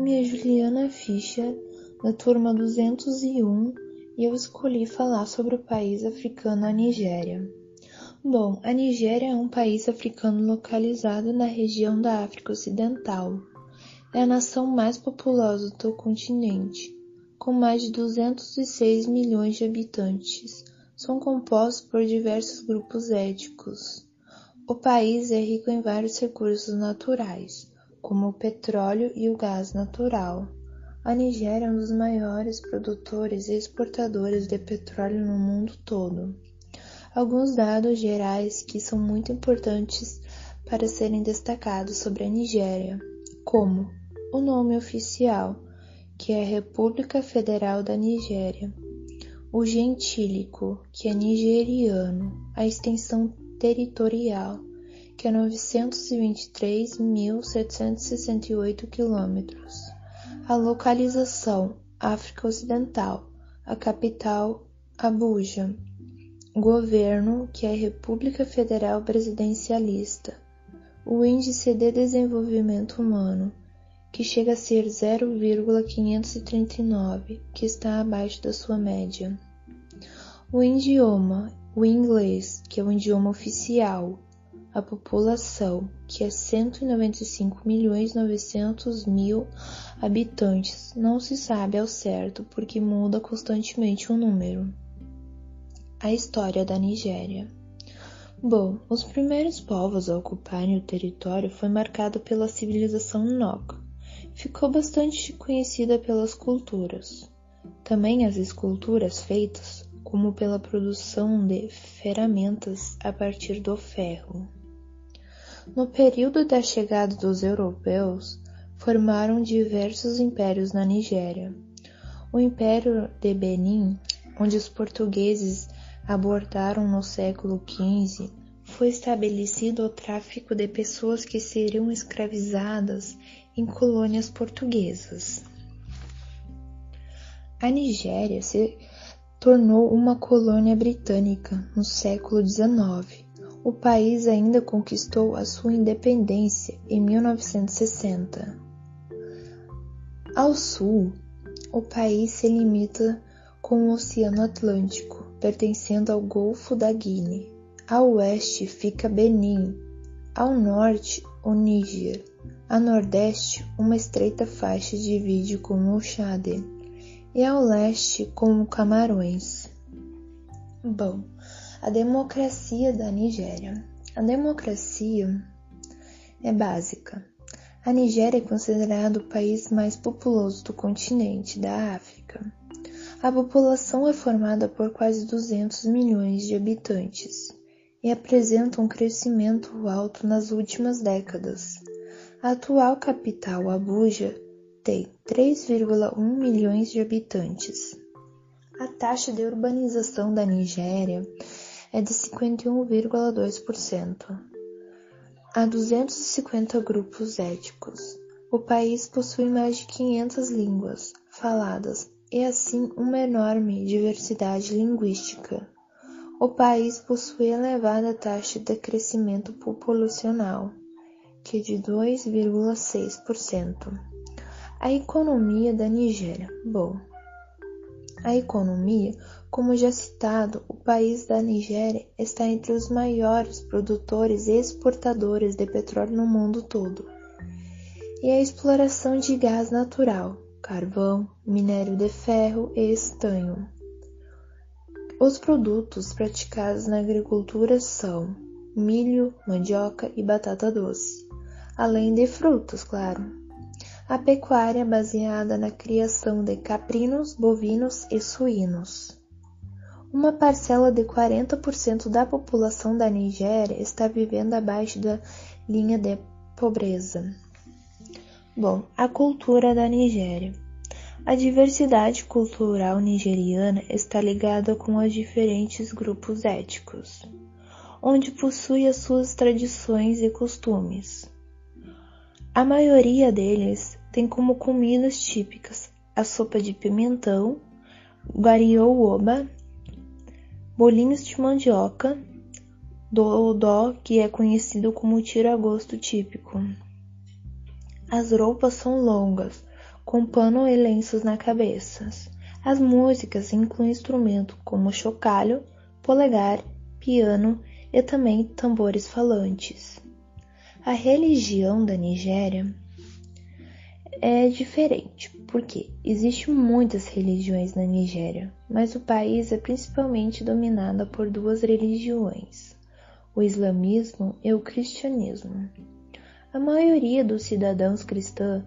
nome é Juliana Fischer, da turma 201, e eu escolhi falar sobre o país africano a Nigéria. Bom, a Nigéria é um país africano localizado na região da África Ocidental. É a nação mais populosa do continente, com mais de 206 milhões de habitantes. São compostos por diversos grupos étnicos. O país é rico em vários recursos naturais, como o petróleo e o gás natural. A Nigéria é um dos maiores produtores e exportadores de petróleo no mundo todo. Alguns dados gerais que são muito importantes para serem destacados sobre a Nigéria, como o nome oficial, que é República Federal da Nigéria, o gentílico, que é nigeriano, a extensão territorial, que é 923.768 quilômetros. A localização: África Ocidental. A capital: Abuja. Governo, que é República Federal Presidencialista. O Índice de Desenvolvimento Humano, que chega a ser 0,539, que está abaixo da sua média. O idioma, o inglês, que é o idioma oficial, a população, que é 195.900.000 habitantes, não se sabe ao certo porque muda constantemente o número. A história da Nigéria. Bom, os primeiros povos a ocuparem o território foi marcado pela civilização Nok. Ficou bastante conhecida pelas culturas. Também as esculturas feitas como pela produção de ferramentas a partir do ferro. No período da chegada dos europeus, formaram diversos impérios na Nigéria. O Império de Benin, onde os portugueses abordaram no século XV, foi estabelecido o tráfico de pessoas que seriam escravizadas em colônias portuguesas. A Nigéria se tornou uma colônia britânica no século XIX o país ainda conquistou a sua independência em 1960. Ao sul, o país se limita com o Oceano Atlântico, pertencendo ao Golfo da Guiné. Ao oeste fica Benin, ao norte o Níger, a nordeste uma estreita faixa divide com o Chad e ao leste com o Camarões. Bom, a democracia da Nigéria. A democracia é básica. A Nigéria é considerado o país mais populoso do continente da África. A população é formada por quase 200 milhões de habitantes e apresenta um crescimento alto nas últimas décadas. A atual capital, Abuja, tem 3,1 milhões de habitantes. A taxa de urbanização da Nigéria é de 51,2%. Há 250 grupos étnicos. O país possui mais de 500 línguas faladas e assim uma enorme diversidade linguística. O país possui elevada taxa de crescimento populacional, que é de 2,6%. A economia da Nigéria. Bom, a economia como já citado, o país da Nigéria está entre os maiores produtores e exportadores de petróleo no mundo todo. E a exploração de gás natural, carvão, minério de ferro e estanho. Os produtos praticados na agricultura são milho, mandioca e batata doce, além de frutos, claro. A pecuária baseada na criação de caprinos, bovinos e suínos. Uma parcela de 40% da população da Nigéria está vivendo abaixo da linha de pobreza. Bom, a cultura da Nigéria. A diversidade cultural nigeriana está ligada com os diferentes grupos étnicos, onde possui as suas tradições e costumes. A maioria deles tem como comidas típicas a sopa de pimentão, guarioba bolinhos de mandioca, dó que é conhecido como tira-gosto típico. As roupas são longas, com pano e lenços na cabeça. As músicas incluem instrumentos como chocalho, polegar, piano e também tambores falantes. A religião da Nigéria é diferente, porque existem muitas religiões na Nigéria, mas o país é principalmente dominado por duas religiões, o islamismo e o cristianismo. A maioria dos cidadãos cristãos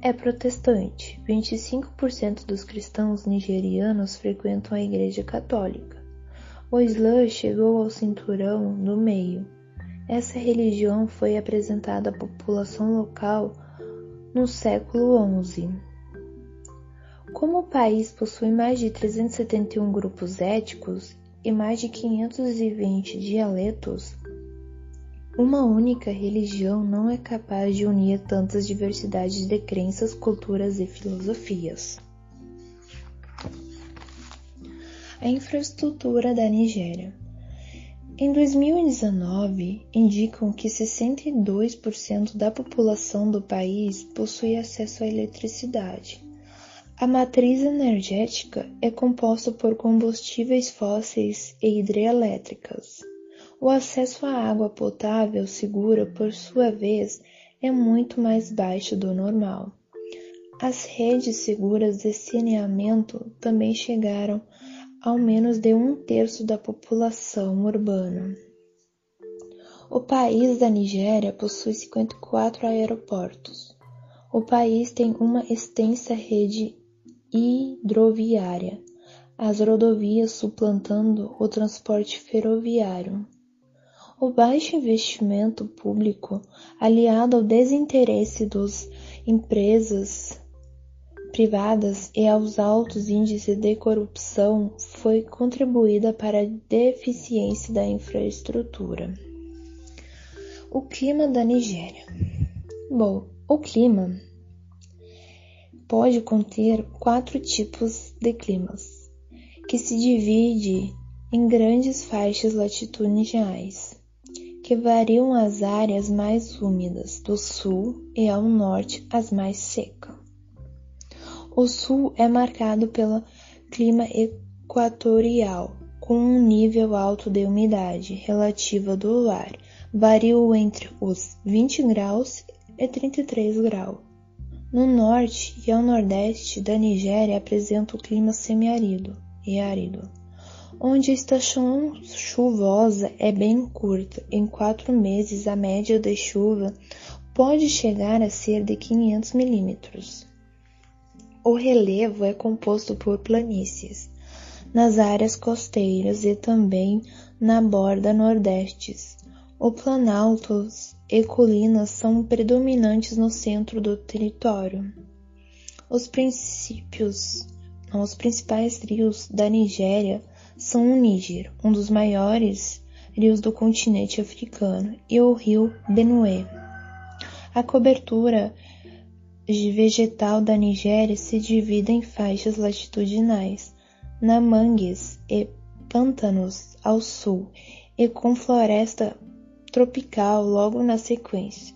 é protestante. 25% dos cristãos nigerianos frequentam a Igreja Católica. O Islã chegou ao cinturão do meio. Essa religião foi apresentada à população local no século XI. Como o país possui mais de 371 grupos étnicos e mais de 520 dialetos, uma única religião não é capaz de unir tantas diversidades de crenças, culturas e filosofias. A infraestrutura da Nigéria. Em 2019, indicam que 62% da população do país possui acesso à eletricidade. A matriz energética é composta por combustíveis fósseis e hidrelétricas. O acesso à água potável segura, por sua vez, é muito mais baixo do normal. As redes seguras de saneamento também chegaram ao menos de um terço da população urbana. O país da Nigéria possui 54 aeroportos. O país tem uma extensa rede hidroviária, as rodovias suplantando o transporte ferroviário. O baixo investimento público, aliado ao desinteresse das empresas privadas e aos altos índices de corrupção foi contribuída para a deficiência da infraestrutura. O clima da Nigéria. Bom, o clima pode conter quatro tipos de climas, que se divide em grandes faixas latitudinais, que variam as áreas mais úmidas do sul e ao norte as mais secas. O sul é marcado pelo clima equatorial, com um nível alto de umidade relativa do ar, variam entre os 20 graus e 33 graus. No norte e ao nordeste da Nigéria apresenta o clima semiárido e árido, onde a estação chuvosa é bem curta. Em quatro meses, a média de chuva pode chegar a ser de 500 milímetros. O relevo é composto por planícies nas áreas costeiras e também na borda nordeste. Os planaltos e colinas são predominantes no centro do território. Os princípios, os principais rios da Nigéria são o Níger, um dos maiores rios do continente africano, e o rio Benue. A cobertura vegetal da Nigéria se divide em faixas latitudinais, na mangues e pântanos ao sul e com floresta tropical logo na sequência,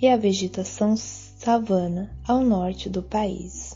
e a vegetação savana ao norte do país.